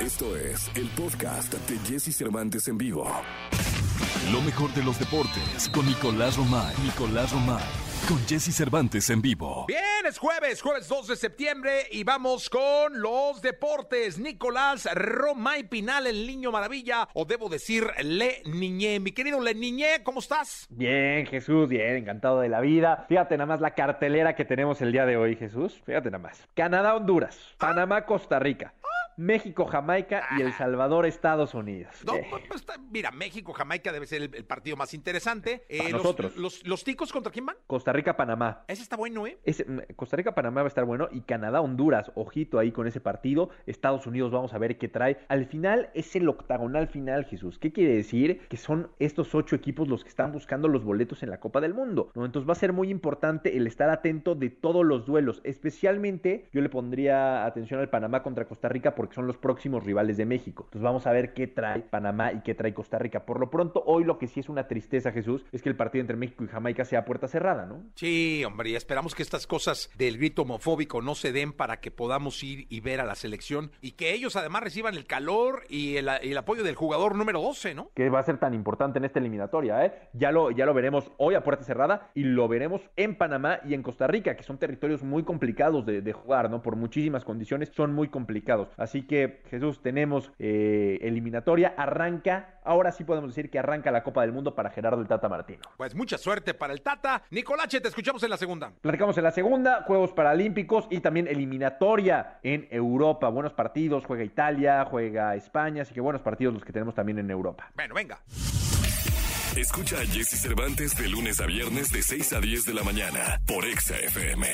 Esto es el podcast de Jesse Cervantes en vivo. Lo mejor de los deportes con Nicolás Romay. Nicolás Romay. Con Jesse Cervantes en vivo. Bien, es jueves, jueves 2 de septiembre y vamos con los deportes. Nicolás Romay Pinal, el niño maravilla, o debo decir Le Niñé. Mi querido Le Niñé, ¿cómo estás? Bien, Jesús, bien, encantado de la vida. Fíjate nada más la cartelera que tenemos el día de hoy, Jesús. Fíjate nada más. Canadá, Honduras, Panamá, Costa Rica. México, Jamaica y El Salvador, Estados Unidos. No, Eh, pues, está- mira, México, Jamaica debe ser el, el partido más interesante. Eh, Para los, nosotros. Los, los ticos contra quién van? Costa Rica, Panamá. Ese está bueno, ¿eh? Ese, mm, Costa Rica, Panamá va a estar bueno y Canadá, Honduras, ojito ahí con ese partido. Estados Unidos, vamos a ver qué trae. Al final es el octagonal final, Jesús. ¿Qué quiere decir? Que son estos ocho equipos los que están buscando los boletos en la Copa del Mundo. ¿no? Entonces va a ser muy importante el estar atento de todos los duelos. Especialmente yo le pondría atención al Panamá contra Costa Rica porque son los próximos rivales de México. Entonces vamos a ver qué trae Panamá y qué trae Costa Rica. Por lo pronto, hoy lo que sí es una tristeza, Jesús, es que el partido entre México y Jamaica sea a puerta cerrada, ¿no? Sí, hombre, y esperamos que estas cosas del grito homofóbico no se den para que podamos ir y ver a la selección y que ellos además reciban el calor y el, apoyo del jugador número 12, ¿no? que va a ser tan importante en esta eliminatoria, ¿eh? Ya lo, ya lo veremos hoy a puerta cerrada y lo veremos en Panamá y en Costa Rica, que son territorios muy complicados de, de jugar, ¿no? Por muchísimas condiciones son muy complicados. Así que, Jesús, tenemos eh, eliminatoria, arranca, ahora sí podemos decir que arranca la Copa del Mundo para Gerardo el Tata Martino. Pues mucha suerte para el Tata. Nicolache, te escuchamos en la segunda. Platicamos en la segunda, Juegos Paralímpicos y también eliminatoria en Europa. Buenos partidos, juega Italia, juega España, así que buenos partidos los que tenemos también en Europa. Bueno, venga. Escucha a Jesse Cervantes de lunes a viernes de 6 a 10 de la mañana por Exa FM.